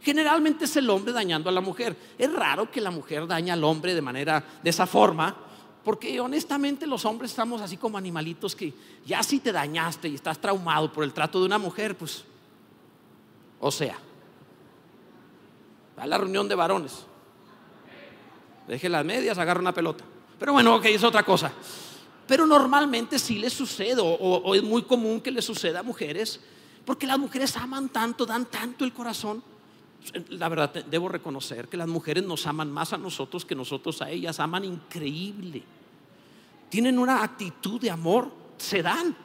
S2: Generalmente es el hombre dañando a la mujer. Es raro que la mujer dañe al hombre de manera de esa forma, porque honestamente los hombres estamos así como animalitos que ya si te dañaste y estás traumado por el trato de una mujer, pues o sea, a la reunión de varones. Deje las medias, agarra una pelota. Pero bueno, ok, es otra cosa. Pero normalmente sí le sucede, o, es muy común que le suceda a mujeres, porque las mujeres aman tanto, dan tanto el corazón. La verdad, debo reconocer que las mujeres nos aman más a nosotros que nosotros a ellas. Aman increíble. Tienen una actitud de amor, se dan,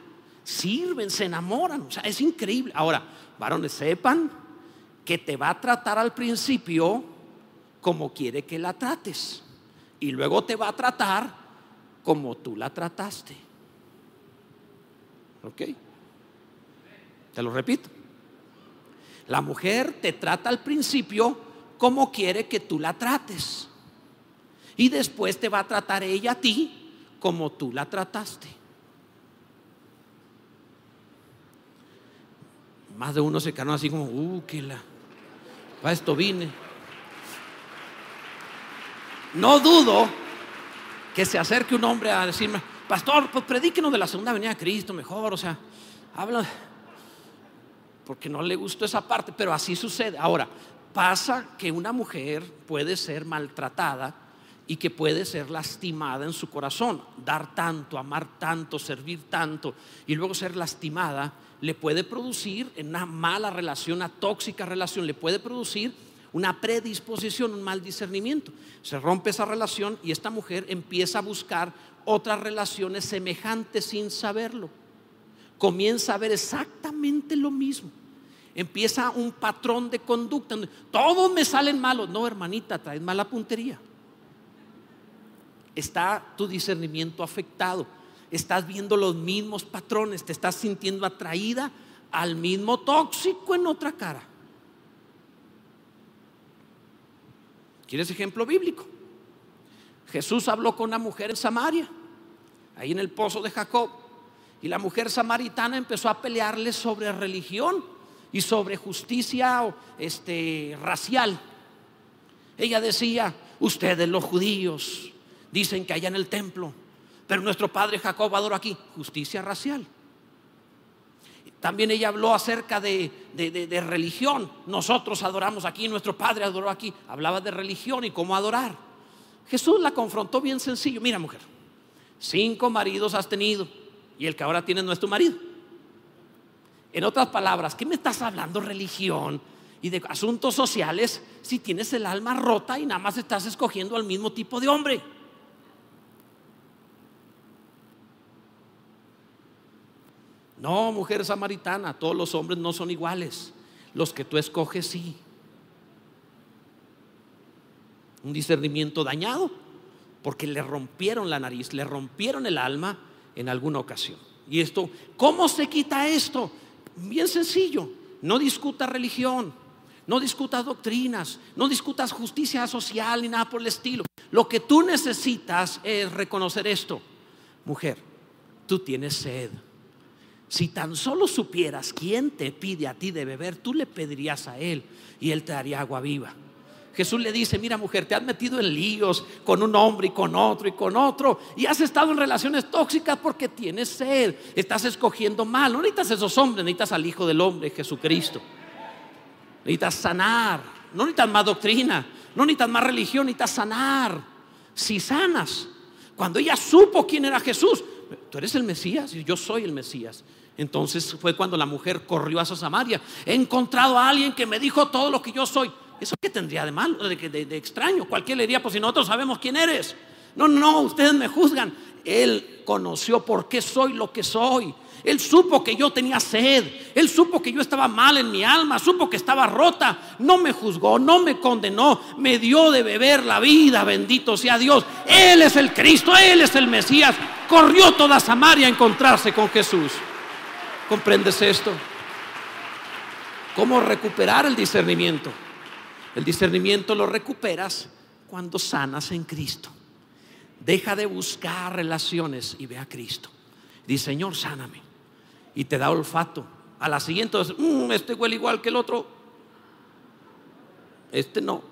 S2: sirven, se enamoran. O sea, es increíble. Ahora, varones, sepan que te va a tratar al principio como quiere que la trates. Y luego te va a tratar como tú la trataste. ¿Ok? Te lo repito. La mujer te trata al principio como quiere que tú la trates. Y después te va a tratar ella a ti como tú la trataste. Más de uno se quedaron así como, uh, que la. Para esto vine. No dudo que se acerque un hombre a decirme, pastor, pues predíquenos de la segunda venida de Cristo mejor, o sea, habla, porque no le gustó esa parte, pero así sucede. Ahora, pasa que una mujer puede ser maltratada y que puede ser lastimada en su corazón, dar tanto, amar tanto, servir tanto y luego ser lastimada le puede producir en una mala relación, una tóxica relación, le puede producir una predisposición, un mal discernimiento. Se rompe esa relación y esta mujer empieza a buscar otras relaciones semejantes sin saberlo. Comienza a ver exactamente lo mismo. Empieza un patrón de conducta. Todos me salen malos. No, hermanita, traes mala puntería. Está tu discernimiento afectado estás viendo los mismos patrones, te estás sintiendo atraída al mismo tóxico en otra cara. ¿Quieres ejemplo bíblico? Jesús habló con una mujer en Samaria, ahí en el pozo de Jacob, y la mujer samaritana empezó a pelearle sobre religión y sobre justicia este, racial. Ella decía, ustedes los judíos dicen que allá en el templo pero nuestro padre Jacob adoró aquí justicia racial. También ella habló acerca de, religión. Nosotros adoramos aquí, nuestro padre adoró aquí. Hablaba de religión y cómo adorar. Jesús la confrontó bien sencillo. Mira, mujer, cinco maridos has tenido y el que ahora tienes no es tu marido. En otras palabras, ¿qué me estás hablando religión y de asuntos sociales si tienes el alma rota y nada más estás escogiendo al mismo tipo de hombre? No, mujer samaritana, todos los hombres no son iguales. Los que tú escoges sí. Un discernimiento dañado porque le rompieron la nariz, le rompieron el alma en alguna ocasión. Y esto, ¿cómo se quita esto? Bien sencillo, no discutas religión, no discutas doctrinas, no discutas justicia social ni nada por el estilo. Lo que tú necesitas es reconocer esto. Mujer, tú tienes sed. Si tan solo supieras quién te pide a ti de beber, tú le pedirías a él y él te daría agua viva. Jesús le dice, mira mujer, te has metido en líos con un hombre y con otro y con otro y has estado en relaciones tóxicas porque tienes sed, estás escogiendo mal. No necesitas esos hombres, necesitas al Hijo del Hombre, Jesucristo. Necesitas sanar, no necesitas más doctrina, no necesitas más religión, necesitas sanar. Si sanas, cuando ella supo quién era Jesús, tú eres el Mesías y yo soy el Mesías. Entonces fue cuando la mujer corrió a Samaria. He encontrado a alguien que me dijo todo lo que yo soy. ¿Eso qué tendría de malo, de, de, extraño? Cualquiera le diría, pues si nosotros sabemos quién eres. No, no, ustedes me juzgan. Él conoció por qué soy lo que soy. Él supo que yo tenía sed. Él supo que yo estaba mal en mi alma. Supo que estaba rota. No me juzgó, no me condenó. Me dio de beber la vida. Bendito sea Dios. Él es el Cristo. Él es el Mesías. Corrió toda Samaria a encontrarse con Jesús. ¿Comprendes esto? ¿Cómo recuperar el discernimiento? El discernimiento lo recuperas cuando sanas en Cristo. Deja de buscar relaciones y ve a Cristo. Dice, Señor, sáname. Y te da olfato. A la siguiente, mm, este huele igual que el otro. Este no.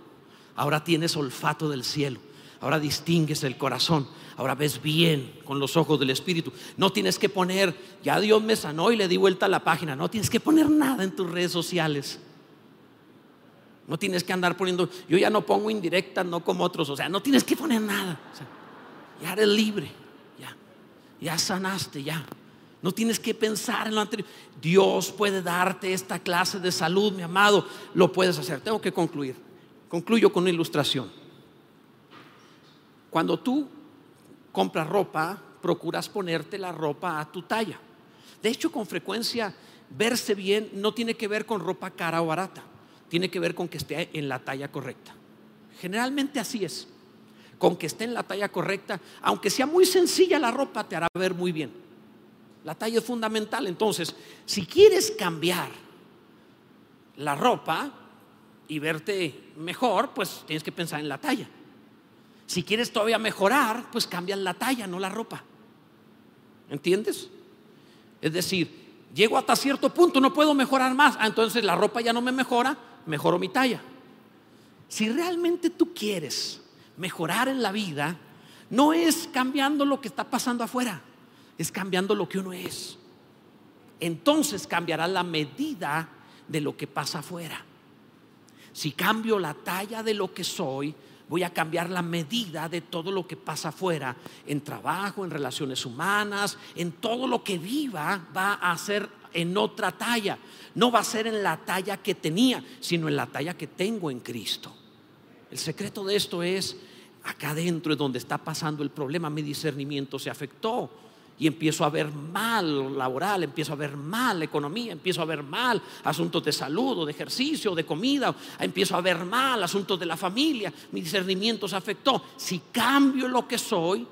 S2: Ahora tienes olfato del cielo. Ahora distingues el corazón. Ahora ves bien con los ojos del Espíritu. No tienes que poner, ya Dios me sanó y le di vuelta a la página. No tienes que poner nada en tus redes sociales. No tienes que andar poniendo, yo ya no pongo indirectas, no como otros. O sea, no tienes que poner nada. ya eres libre. Ya, ya sanaste, ya. No tienes que pensar en lo anterior. Dios puede darte esta clase de salud, mi amado. Lo puedes hacer. Tengo que concluir. Concluyo con una ilustración. Cuando tú compras ropa, procuras ponerte la ropa a tu talla. De hecho, con frecuencia, verse bien no tiene que ver con ropa cara o barata, tiene que ver con que esté en la talla correcta. Generalmente así es. Con que esté en la talla correcta, aunque sea muy sencilla la ropa, te hará ver muy bien. La talla es fundamental. Entonces, si quieres cambiar la ropa y verte mejor, pues tienes que pensar en la talla. Si quieres todavía mejorar, pues cambian la talla, no la ropa. ¿Entiendes? Es decir, llego hasta cierto punto, no puedo mejorar más. Ah, entonces la ropa ya no me mejora, mejoro mi talla. Si realmente tú quieres mejorar en la vida, no es cambiando lo que está pasando afuera, es cambiando lo que uno es. Entonces cambiará la medida de lo que pasa afuera. Si cambio la talla de lo que soy, voy a cambiar la medida de todo lo que pasa afuera, en trabajo, en relaciones humanas, en todo lo que viva, va a ser en otra talla. No va a ser en la talla que tenía, sino en la talla que tengo en Cristo. El secreto de esto es, acá adentro es donde está pasando el problema, mi discernimiento se afectó y empiezo a ver mal laboral, empiezo a ver mal economía, empiezo a ver mal asuntos de salud o de ejercicio o de comida, empiezo a ver mal asuntos de la familia, mi discernimiento se afectó. Si cambio lo que soy,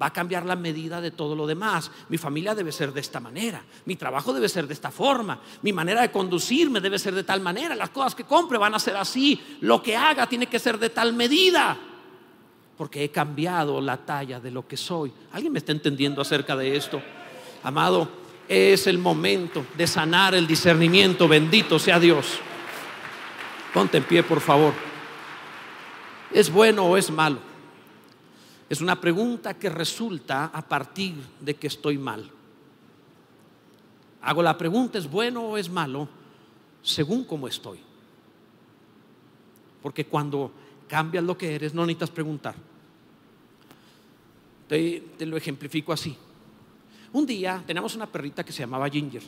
S2: va a cambiar la medida de todo lo demás. Mi familia debe ser de esta manera, mi trabajo debe ser de esta forma, mi manera de conducirme debe ser de tal manera, las cosas que compre van a ser así, lo que haga tiene que ser de tal medida porque he cambiado la talla de lo que soy. ¿Alguien me está entendiendo acerca de esto? Amado, es el momento de sanar el discernimiento. Bendito sea Dios. Ponte en pie, por favor. ¿Es bueno o es malo? Es una pregunta que resulta a partir de que estoy mal. Hago la pregunta, ¿es bueno o es malo? Según cómo estoy. Porque cuando cambias lo que eres, no necesitas preguntar. Te, lo ejemplifico así. Un día teníamos una perrita que se llamaba Ginger.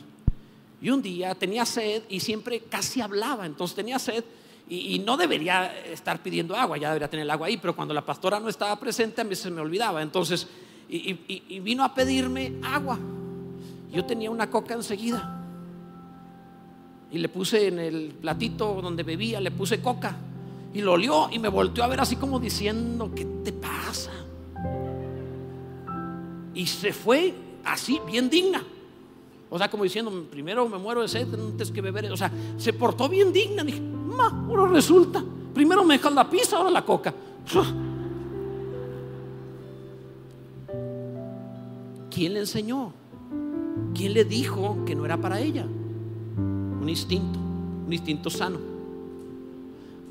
S2: Y un día tenía sed y siempre casi hablaba. Entonces tenía sed y, no debería estar pidiendo agua, ya debería tener el agua ahí. Pero cuando la pastora no estaba presente, a mí se me olvidaba. Entonces, y, vino a pedirme agua. Yo tenía una coca enseguida. Y le puse en el platito donde bebía, le puse coca. Y lo olió y me volteó a ver así como diciendo, ¿qué te pasa? Y se fue así, bien digna. O sea, como diciendo, primero me muero de sed antes que beber. O sea, se portó bien digna. Dije, ma, ahora resulta. Primero me dejas la pizza, ahora la coca. ¿Quién le enseñó? ¿Quién le dijo que no era para ella? Un instinto, un instinto sano.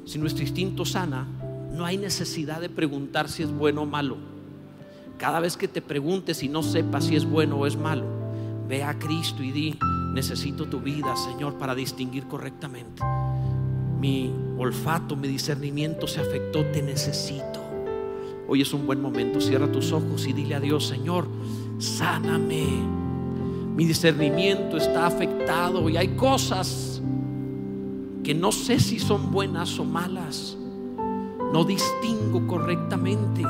S2: Si nuestro instinto sana, no hay necesidad de preguntar si es bueno o malo cada vez que te preguntes y no sepas si es bueno o es malo, ve a Cristo y di, necesito tu vida, Señor, para distinguir correctamente. Mi olfato, mi discernimiento se afectó, te necesito. Hoy es un buen momento, cierra tus ojos y dile a Dios, Señor, sáname. Mi discernimiento está afectado y hay cosas que no sé si son buenas o malas. No distingo correctamente.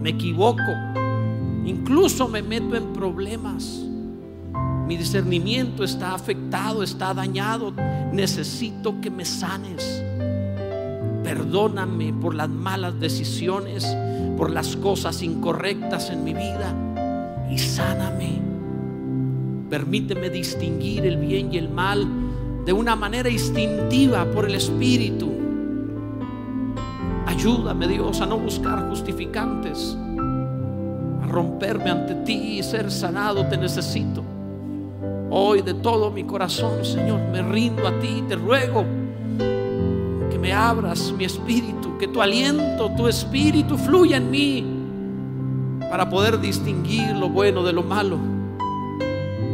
S2: Me equivoco Incluso me meto en problemas. Mi discernimiento está afectado, está dañado. Necesito que me sanes. Perdóname por las malas decisiones, por las cosas incorrectas en mi vida y sáname. Permíteme distinguir el bien y el mal de una manera instintiva por el Espíritu. Ayúdame Dios a no buscar justificantes, romperme ante ti y ser sanado. Te necesito. Hoy de todo mi corazón, Señor, me rindo a ti te ruego que me abras mi espíritu, que tu aliento, tu espíritu fluya en mí para poder distinguir lo bueno de lo malo.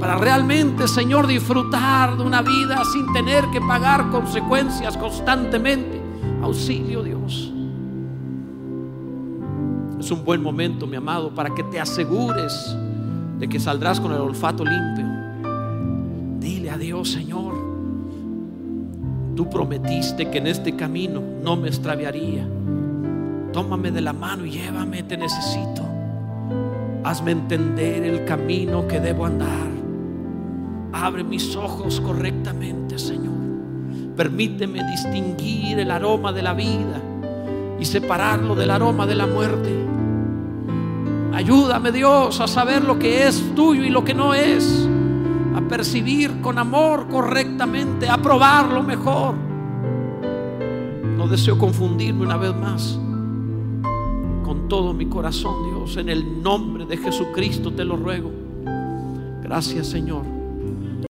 S2: Para realmente, Señor, disfrutar de una vida sin tener que pagar consecuencias constantemente. Auxilio, Dios. Es un buen momento, mi amado, para que te asegures de que saldrás con el olfato limpio Dile a Dios, Señor, tú prometiste que en este camino no me extraviaría. Tómame de la mano y llévame, te necesito. Hazme entender el camino que debo andar. Abre mis ojos correctamente, Señor. Permíteme distinguir el aroma de la vida y separarlo del aroma de la muerte. Ayúdame Dios a saber lo que es tuyo y lo que no es a percibir con amor correctamente, a probar lo mejor. No deseo confundirme una vez más. Con todo mi corazón, Dios, en el nombre de Jesucristo te lo ruego. Gracias, Señor.